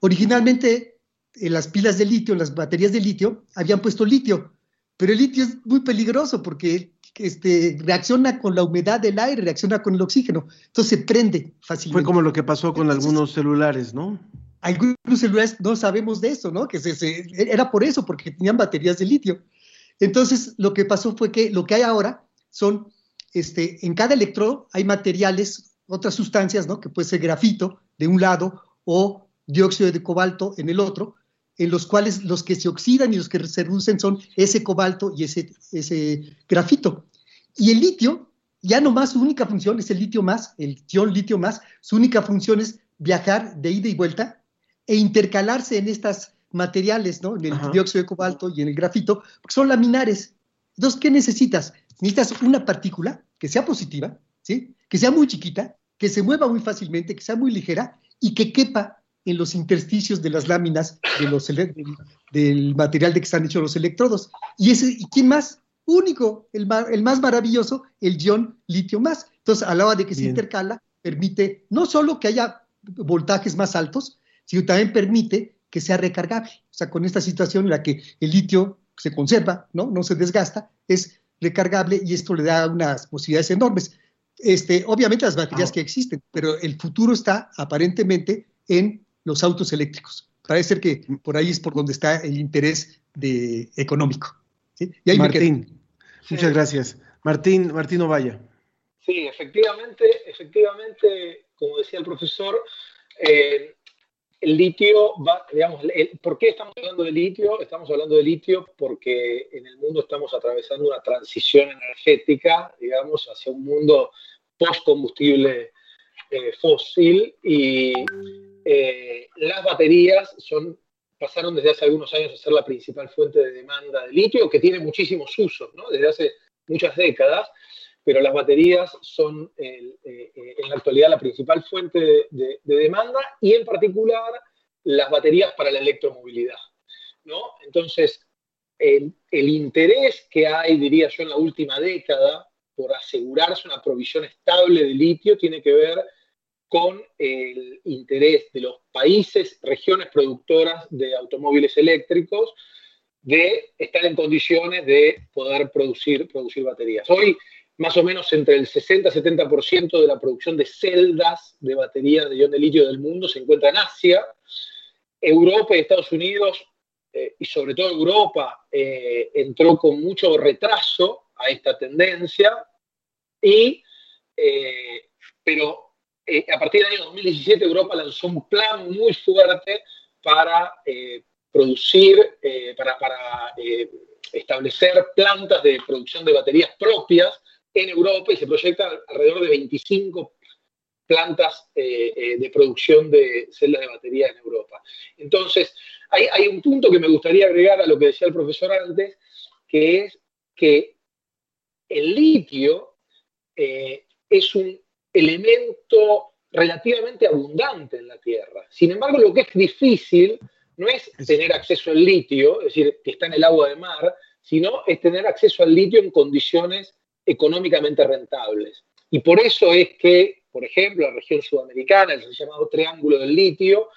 Originalmente, en las pilas de litio, en las baterías de litio, habían puesto litio, pero el litio es muy peligroso porque este, reacciona con la humedad del aire, reacciona con el oxígeno, entonces se prende fácilmente. Fue como lo que pasó con algunos celulares, ¿no? Algunos celulares no sabemos de eso, ¿no? Que se, era por eso, porque tenían baterías de litio. Entonces, lo que pasó fue que lo que hay ahora son, este, en cada electrodo hay materiales, otras sustancias, ¿no? Que puede ser grafito de un lado o dióxido de cobalto en el otro, en los cuales los que se oxidan y los que se reducen son ese cobalto y ese, ese grafito. Y el litio, ya nomás su única función es el litio más, el ion litio más, su única función es viajar de ida y vuelta e intercalarse en estos materiales, ¿no? En el dióxido de cobalto y en el grafito, porque son laminares. Entonces, ¿qué necesitas? Necesitas una partícula que sea positiva, ¿sí? Que sea muy chiquita, que se mueva muy fácilmente, que sea muy ligera y que quepa en los intersticios de las láminas de los del, material de que están hechos los electrodos. ¿Y, ese, ¿y quién más? Único, el, el más maravilloso, el ion litio más. Entonces, a la hora de que se intercala, permite no solo que haya voltajes más altos, sino también permite que sea recargable. O sea, con esta situación en la que el litio se conserva, ¿no? no se desgasta, es recargable y esto le da unas posibilidades enormes. Este, obviamente las baterías que existen, pero el futuro está aparentemente en los autos eléctricos. Parece ser que por ahí es por donde está el interés de, económico. Y Martín, muchas gracias. Martín, Martín Ovalla. Sí, efectivamente, efectivamente, como decía el profesor, eh, el litio va, digamos, ¿por qué estamos hablando de litio? Estamos hablando de litio porque en el mundo estamos atravesando una transición energética, digamos, hacia un mundo post-combustible eh, fósil y eh, las baterías pasaron desde hace algunos años a ser la principal fuente de demanda de litio, que tiene muchísimos usos, ¿no? Desde hace muchas décadas, pero las baterías son eh, en la actualidad la principal fuente de, demanda y en particular las baterías para la electromovilidad. Entonces, el, interés que hay, diría yo, en la última década por asegurarse una provisión estable de litio tiene que ver con el interés de los países, regiones productoras de automóviles eléctricos, de estar en condiciones de poder producir, baterías. Hoy más o menos entre el 60-70% de la producción de celdas de baterías de ion de litio del mundo se encuentra en Asia. Europa y Estados Unidos, eh, y sobre todo Europa, eh, entró con mucho retraso a esta tendencia, y, eh, pero a partir del año 2017 Europa lanzó un plan muy fuerte para producir, para, para establecer plantas de producción de baterías propias en Europa y se proyecta alrededor de 25 plantas eh, eh, de producción de celdas de batería en Europa. Entonces, hay, un punto que me gustaría agregar a lo que decía el profesor antes, que es que el litio eh, es un elemento relativamente abundante en la Tierra. Sin embargo, lo que es difícil no es tener acceso al litio, es decir, que está en el agua de mar, sino es tener acceso al litio en condiciones económicamente rentables. Y por eso es que, por ejemplo, la región sudamericana, el llamado Triángulo del Litio,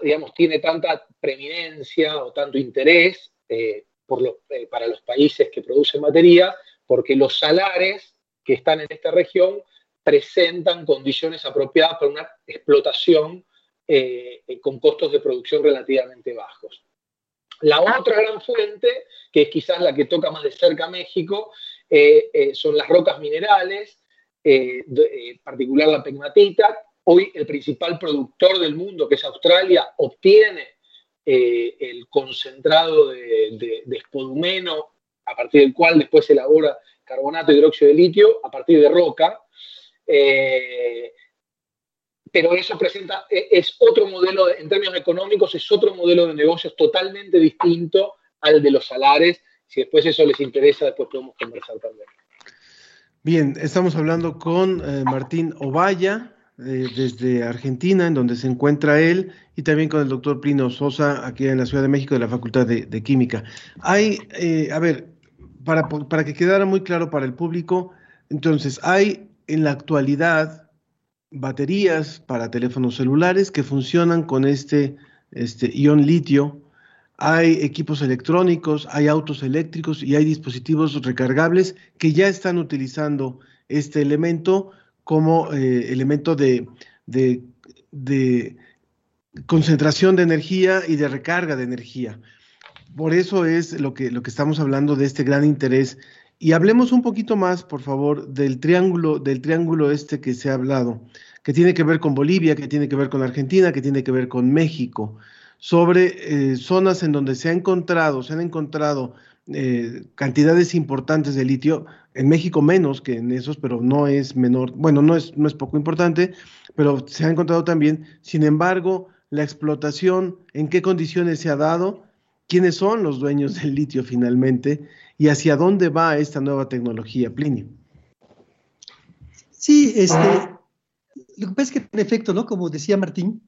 digamos, tiene tanta preeminencia o tanto interés eh, por eh, para los países que producen materia, porque los salares que están en esta región presentan condiciones apropiadas para una explotación eh, con costos de producción relativamente bajos. La otra gran fuente, que es quizás la que toca más de cerca a México, eh, eh, son las rocas minerales, eh, en particular la pegmatita. Hoy el principal productor del mundo, que es Australia, obtiene el concentrado de, de, espodumeno, a partir del cual después se elabora carbonato y hidróxido de litio, a partir de roca. Pero eso presenta, es otro modelo, en términos económicos, es otro modelo de negocios totalmente distinto al de los salares si después eso les interesa, después podemos conversar también. Bien, estamos hablando con eh, Martín Ovalla, eh, desde Argentina, en donde se encuentra él, y también con el doctor Plino Sosa, aquí en la Ciudad de México, de la Facultad de, Química. Hay, eh, a ver, para, para que quedara muy claro para el público, entonces, hay en la actualidad baterías para teléfonos celulares que funcionan con este, este ion litio hay equipos electrónicos, hay autos eléctricos y hay dispositivos recargables que ya están utilizando este elemento como eh, elemento de, concentración de energía y de recarga de energía. Por eso es lo que, lo que estamos hablando de este gran interés. Y hablemos un poquito más, por favor, del triángulo, del triángulo este que se ha hablado, que tiene que ver con Bolivia, que tiene que ver con Argentina, que tiene que ver con México sobre eh, zonas en donde se ha encontrado, se han encontrado eh, cantidades importantes de litio, en México menos que en esos, pero no es menor, bueno, no es, no es poco importante, pero se ha encontrado también. Sin embargo, la explotación, en qué condiciones se ha dado, quiénes son los dueños del litio finalmente y hacia dónde va esta nueva tecnología, Plinio. Sí, este, lo que pasa es que en efecto, ¿no? Como decía Martín,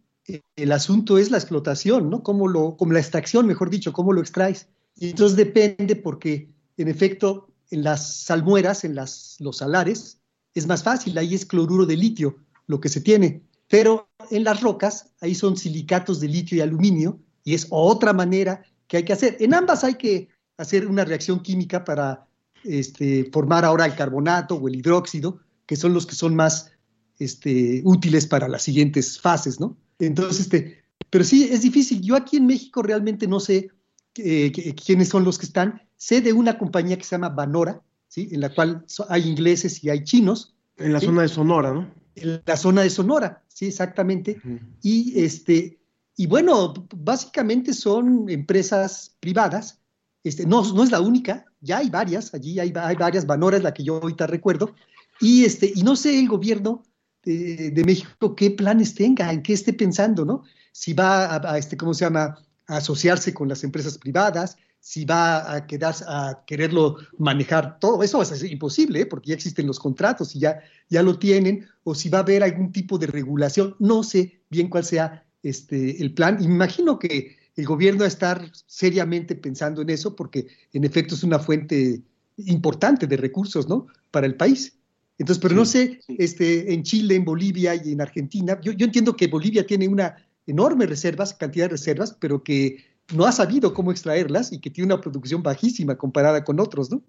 el asunto es la explotación, ¿no? Cómo lo, como la extracción, mejor dicho, cómo lo extraes. Y entonces depende porque, en efecto, en las salmueras, en las, los salares, es más fácil, ahí es cloruro de litio lo que se tiene. Pero en las rocas, ahí son silicatos de litio y aluminio, y es otra manera que hay que hacer. En ambas hay que hacer una reacción química para este, formar ahora el carbonato o el hidróxido, que son los que son más este, útiles para las siguientes fases, ¿no? Entonces, este, pero sí, es difícil. Yo aquí en México realmente no sé quiénes son los que están. Sé de una compañía que se llama Banora, ¿sí? en la cual hay ingleses y hay chinos. En la zona de Sonora, ¿no? En la zona de Sonora, sí, exactamente. Y este, y bueno, básicamente son empresas privadas. Este, no, no es la única, ya hay varias, allí hay, varias, Banora es la que yo ahorita recuerdo. Y, este, y no sé el gobierno de, México qué planes tenga, en qué esté pensando, ¿no? Si va a, este, ¿cómo se llama?, a asociarse con las empresas privadas, si va a, quedarse, a quererlo manejar todo. Eso ser imposible, ¿eh? porque ya existen los contratos y ya, ya lo tienen, o si va a haber algún tipo de regulación. No sé bien cuál sea este, el plan. Imagino que el gobierno a estar seriamente pensando en eso, porque en efecto es una fuente importante de recursos, ¿no? Para el país. Entonces, pero no sé, este, en Chile, en Bolivia y en Argentina, yo, yo entiendo que Bolivia tiene una enorme reservas, cantidad de reservas, pero que no ha sabido cómo extraerlas y que tiene una producción bajísima comparada con otros, ¿no?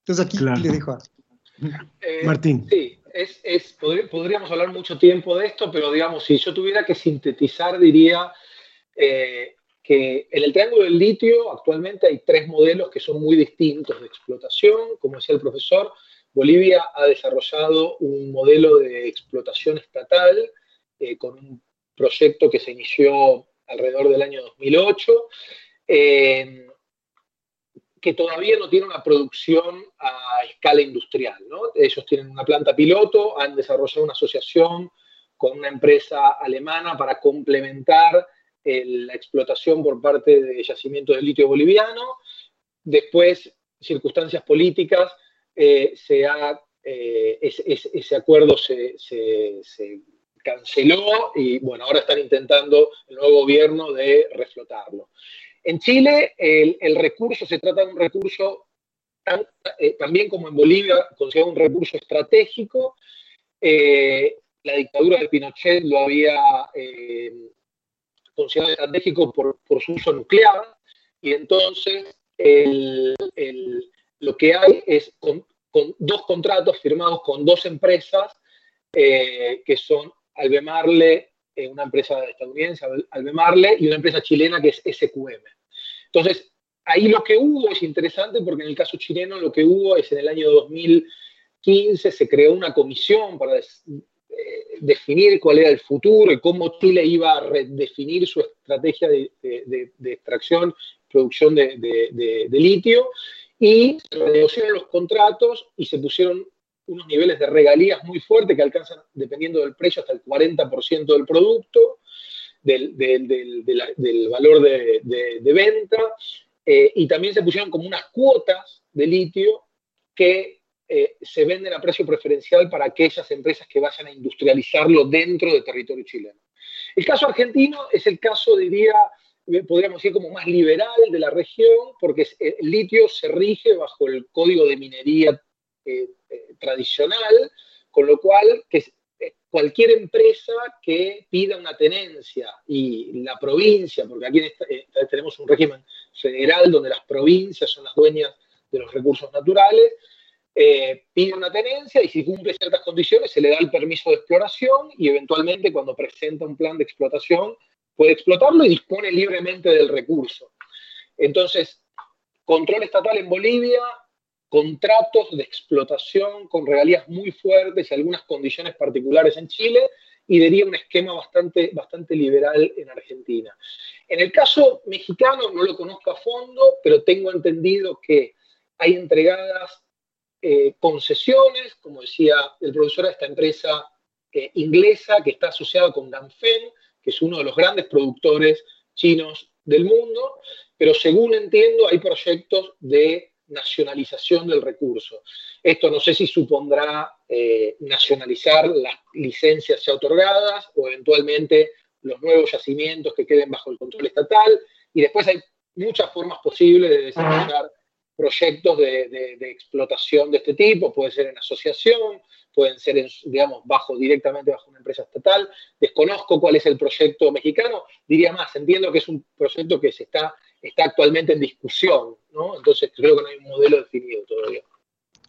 Entonces aquí le dejo a eh, Martín. Sí, es, es, podríamos hablar mucho tiempo de esto, pero digamos, si yo tuviera que sintetizar, diría eh, que en el triángulo del litio actualmente hay tres modelos que son muy distintos de explotación, como decía el profesor. Bolivia ha desarrollado un modelo de explotación estatal eh, con un proyecto que se inició alrededor del año 2008, eh, que todavía no tiene una producción a escala industrial. Ellos tienen una planta piloto, han desarrollado una asociación con una empresa alemana para complementar la explotación por parte de yacimientos de litio boliviano. Después, circunstancias políticas, eh, eh, ese, acuerdo se canceló y bueno, ahora están intentando el nuevo gobierno de reflotarlo. En Chile el, recurso se trata de un recurso eh, también como en Bolivia, considera un recurso estratégico. La dictadura de Pinochet lo había considerado estratégico por, su uso nuclear y entonces lo que hay es con, dos contratos firmados con dos empresas que son Albemarle, eh, una empresa estadounidense, Albemarle, y una empresa chilena que es SQM. Entonces, ahí lo que hubo es interesante porque en el caso chileno lo que hubo es en el año 2015 se creó una comisión para eh, definir cuál era el futuro y cómo Chile iba a redefinir su estrategia de, extracción, producción de, litio, y se renegociaron los contratos y se pusieron unos niveles de regalías muy fuertes que alcanzan, dependiendo del precio, hasta el 40% del producto, del, valor de, venta, eh, y también se pusieron como unas cuotas de litio que eh, se venden a precio preferencial para aquellas empresas que vayan a industrializarlo dentro del territorio chileno. El caso argentino es el caso, diría, eh, podríamos decir, como más liberal de la región, porque el litio se rige bajo el código de minería eh, eh, tradicional, con lo cual eh, cualquier empresa que pida una tenencia y la provincia, porque aquí tenemos un régimen federal donde las provincias son las dueñas de los recursos naturales, pide una tenencia y si cumple ciertas condiciones se le da el permiso de exploración y eventualmente cuando presenta un plan de explotación puede explotarlo y dispone libremente del recurso. Entonces, control estatal en Bolivia, contratos de explotación con regalías muy fuertes y algunas condiciones particulares en Chile y diría un esquema bastante, bastante liberal en Argentina. En el caso mexicano no lo conozco a fondo, pero tengo entendido que hay entregadas eh, concesiones, como decía el profesor, a esta empresa eh, inglesa que está asociada con Ganfeng, que es uno de los grandes productores chinos del mundo, pero según entiendo hay proyectos de nacionalización del recurso. Esto no sé si supondrá eh, nacionalizar las licencias ya otorgadas o eventualmente los nuevos yacimientos que queden bajo el control estatal. Y después hay muchas formas posibles de desarrollar proyectos de, explotación de este tipo, puede ser en asociación, pueden ser, digamos, bajo directamente bajo una empresa estatal. Desconozco cuál es el proyecto mexicano, diría más, entiendo que es un proyecto que se está está actualmente en discusión, ¿no? Entonces creo que no hay un modelo definido todavía.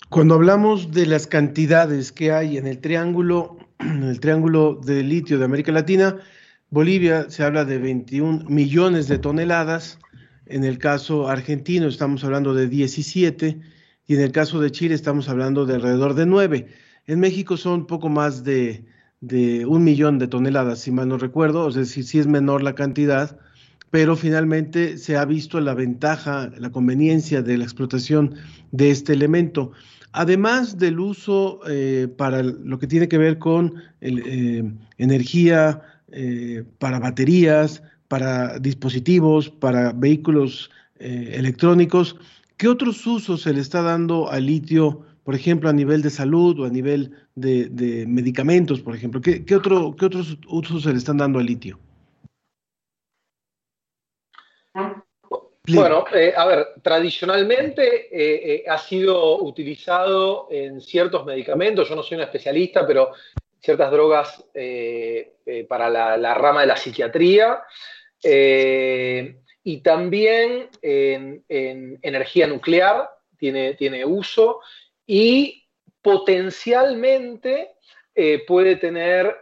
Cuando hablamos de las cantidades que hay en el triángulo, en el triángulo de litio de América Latina, Bolivia se habla de 21 millones de toneladas, en el caso argentino estamos hablando de 17 y en el caso de Chile estamos hablando de alrededor de 9. En México son poco más de, un millón de toneladas, si mal no recuerdo, es decir, sí es menor la cantidad, pero finalmente se ha visto la ventaja, la conveniencia de la explotación de este elemento. Además del uso eh, para lo que tiene que ver con eh, energía eh, para baterías, para dispositivos, para vehículos eh, electrónicos. ¿Qué otros usos se le está dando al litio, por ejemplo, a nivel de salud o a nivel de, medicamentos, por ejemplo? ¿Qué, otro, ¿Qué otros usos se le están dando al litio? Bueno, eh, a ver, tradicionalmente ha sido utilizado en ciertos medicamentos, yo no soy un especialista, pero ciertas drogas eh, eh, para la, rama de la psiquiatría eh, y también en, energía nuclear tiene, tiene, uso y potencialmente puede tener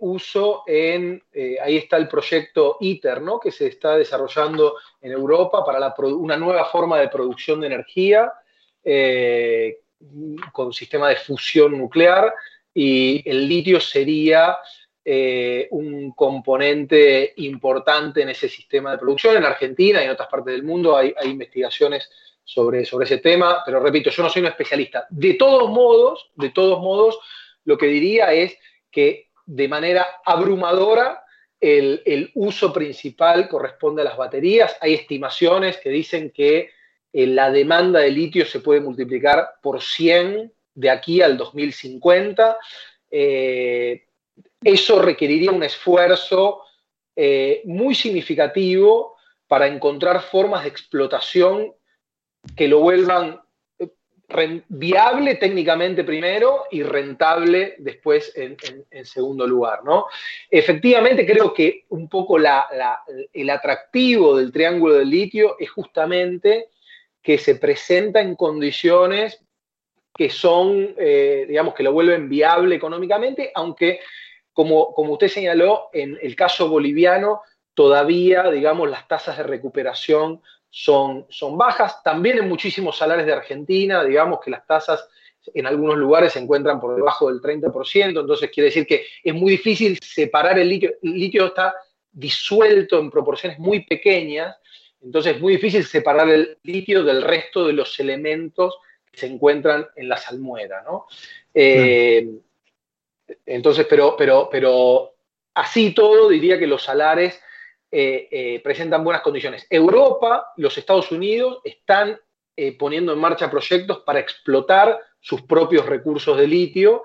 uso en, ahí está el proyecto ITER, ¿no? que se está desarrollando en Europa para una nueva forma de producción de energía con sistema de fusión nuclear y el litio sería eh, un componente importante en ese sistema de producción. En Argentina y en otras partes del mundo hay, investigaciones sobre, sobre ese tema, pero repito, yo no soy un especialista. De todos modos, de todos modos, lo que diría es que de manera abrumadora el, el, uso principal corresponde a las baterías. Hay estimaciones que dicen que eh, la demanda de litio se puede multiplicar por 100 de aquí al 2050. Eh, eso requeriría un esfuerzo eh, muy significativo para encontrar formas de explotación que lo vuelvan eh, viable técnicamente primero y rentable después en, segundo lugar. ¿no? Efectivamente, creo que un poco el atractivo del triángulo del litio es justamente que se presenta en condiciones que son, eh, digamos, que lo vuelven viable económicamente, aunque, como, como usted señaló, en el caso boliviano, todavía, digamos, las tasas de recuperación son, son bajas. También en muchísimos salares de Argentina, digamos que las tasas en algunos lugares se encuentran por debajo del 30%, entonces quiere decir que es muy difícil separar el litio. El litio está disuelto en proporciones muy pequeñas, entonces es muy difícil separar el litio del resto de los elementos se encuentran en la salmuera, ¿no? Eh, entonces, pero, pero, pero así todo, diría que los salares eh, eh, presentan buenas condiciones. Europa, los Estados Unidos están poniendo en marcha proyectos para explotar sus propios recursos de litio,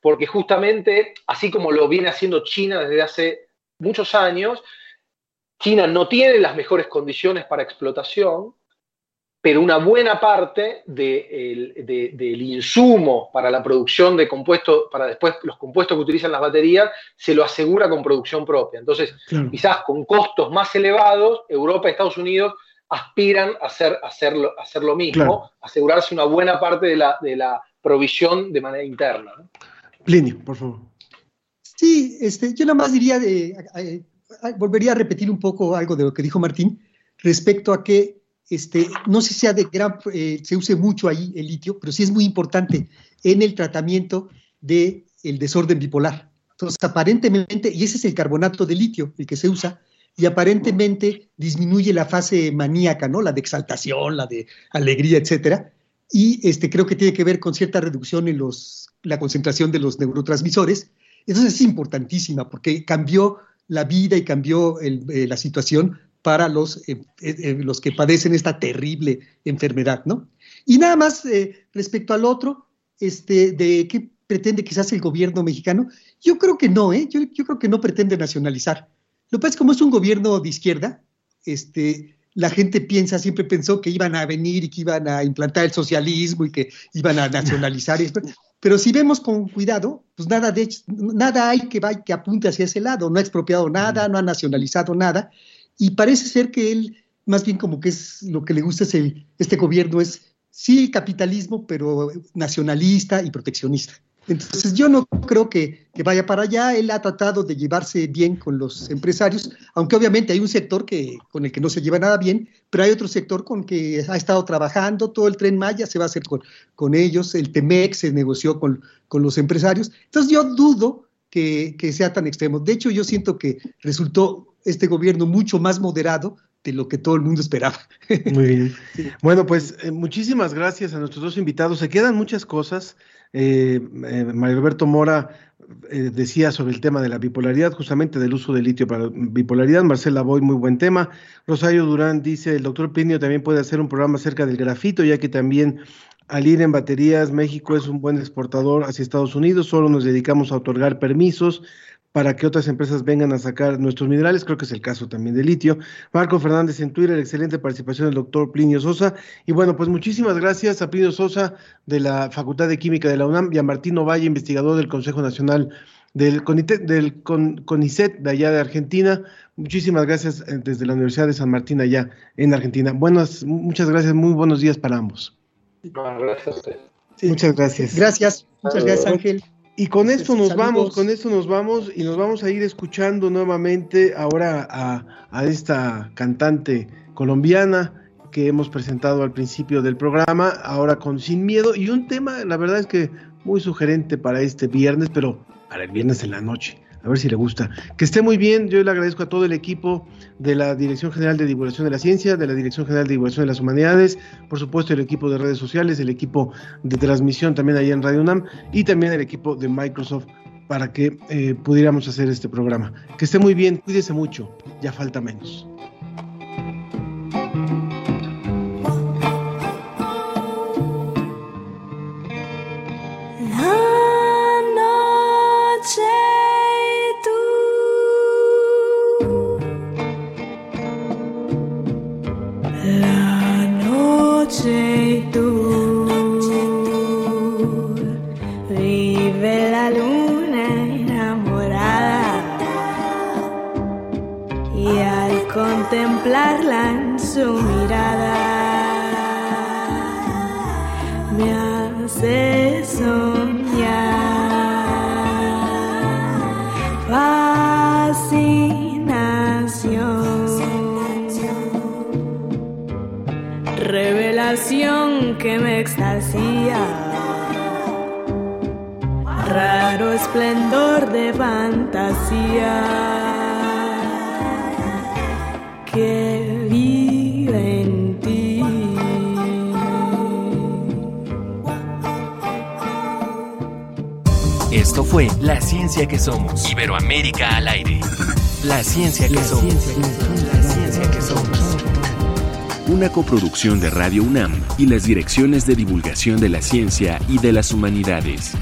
porque justamente, así como lo viene haciendo China desde hace muchos años, China no tiene las mejores condiciones para explotación, pero una buena parte del insumo para la producción de compuestos, para después los compuestos que utilizan las baterías, se lo asegura con producción propia. Entonces, quizás con costos más elevados, Europa y Estados Unidos aspiran a hacer, hacer lo mismo, asegurarse una buena parte de la, provisión de manera interna. Plinio, por favor. Sí, este, yo nada más diría, de, volvería a repetir un poco algo de lo que dijo Martín respecto a que este, no sé si eh, se use mucho ahí el litio, pero sí es muy importante en el tratamiento del el desorden bipolar. Entonces, aparentemente, y ese es el carbonato de litio, el que se usa, y aparentemente disminuye la fase maníaca, ¿no? La de exaltación, la de alegría, etcétera. Y este, creo que tiene que ver con cierta reducción en los, la concentración de los neurotransmisores. Entonces es importantísima porque cambió la vida y cambió eh, la situación para los, eh, eh, eh, los que padecen esta terrible enfermedad, ¿no? Y nada más respecto al otro, este, de qué pretende quizás el gobierno mexicano, yo creo que no, ¿eh? Yo, yo creo que no pretende nacionalizar. Lo que pasa es que como es un gobierno de izquierda, este, la gente piensa, siempre pensó que iban a venir y que iban a implantar el socialismo y que iban a nacionalizar. pero si vemos con cuidado, pues nada, de, nada hay que, que apunte hacia ese lado. No ha expropiado nada, no ha nacionalizado nada. Y parece ser que él, más bien como que es lo que le gusta es el, este gobierno, es sí capitalismo, pero nacionalista y proteccionista. Entonces yo no creo que, vaya para allá. Él ha tratado de llevarse bien con los empresarios, aunque obviamente hay un sector que, con el que no se lleva nada bien, pero hay otro sector con que ha estado trabajando. Todo el tren Maya se va a hacer con, con ellos, el TEMEX se negoció con, con los empresarios. Entonces yo dudo que, que sea tan extremo. De hecho, yo siento que resultó este gobierno mucho más moderado de lo que todo el mundo esperaba. Muy bien. Bueno, pues eh, muchísimas gracias a nuestros dos invitados. Se quedan muchas cosas. Eh, eh, Mario Alberto Mora eh, decía sobre el tema de la bipolaridad, justamente del uso del litio para bipolaridad. Marcela Boy, muy buen tema. Rosario Durán dice, el doctor Plinio también puede hacer un programa acerca del grafito, ya que también al ir en baterías, México es un buen exportador hacia Estados Unidos, solo nos dedicamos a otorgar permisos para que otras empresas vengan a sacar nuestros minerales, creo que es el caso también de litio. Marco Fernández en Twitter, excelente participación del doctor Plinio Sosa. Y bueno, pues muchísimas gracias a Plinio Sosa de la Facultad de Química de la UNAM y a Martino Valle, investigador del Consejo Nacional del, del CONICET de allá de Argentina. Muchísimas gracias eh, desde la Universidad de San Martín allá en Argentina. Buenas, muchas gracias, muy buenos días para ambos. Gracias Muchas gracias. Gracias, muchas gracias Ángel. Y con esto nos vamos, con esto nos vamos y nos vamos a ir escuchando nuevamente ahora a, esta cantante colombiana que hemos presentado al principio del programa, ahora con Sin Miedo. Y un tema, la verdad es que muy sugerente para este viernes, pero para el viernes en la noche a ver si le gusta. Que esté muy bien, yo le agradezco a todo el equipo de la Dirección General de Divulgación de la Ciencia, de la Dirección General de Divulgación de las Humanidades, por supuesto el equipo de redes sociales, el equipo de transmisión también allá en Radio UNAM y también el equipo de Microsoft para que eh, pudiéramos hacer este programa. Que esté muy bien, cuídese mucho, ya falta menos. Esplendor de fantasía que vive en ti. Esto fue La Ciencia que Somos. Iberoamérica al aire. La Ciencia que Somos. La Ciencia que Somos una coproducción de Radio UNAM y las direcciones de divulgación de la ciencia y de las humanidades.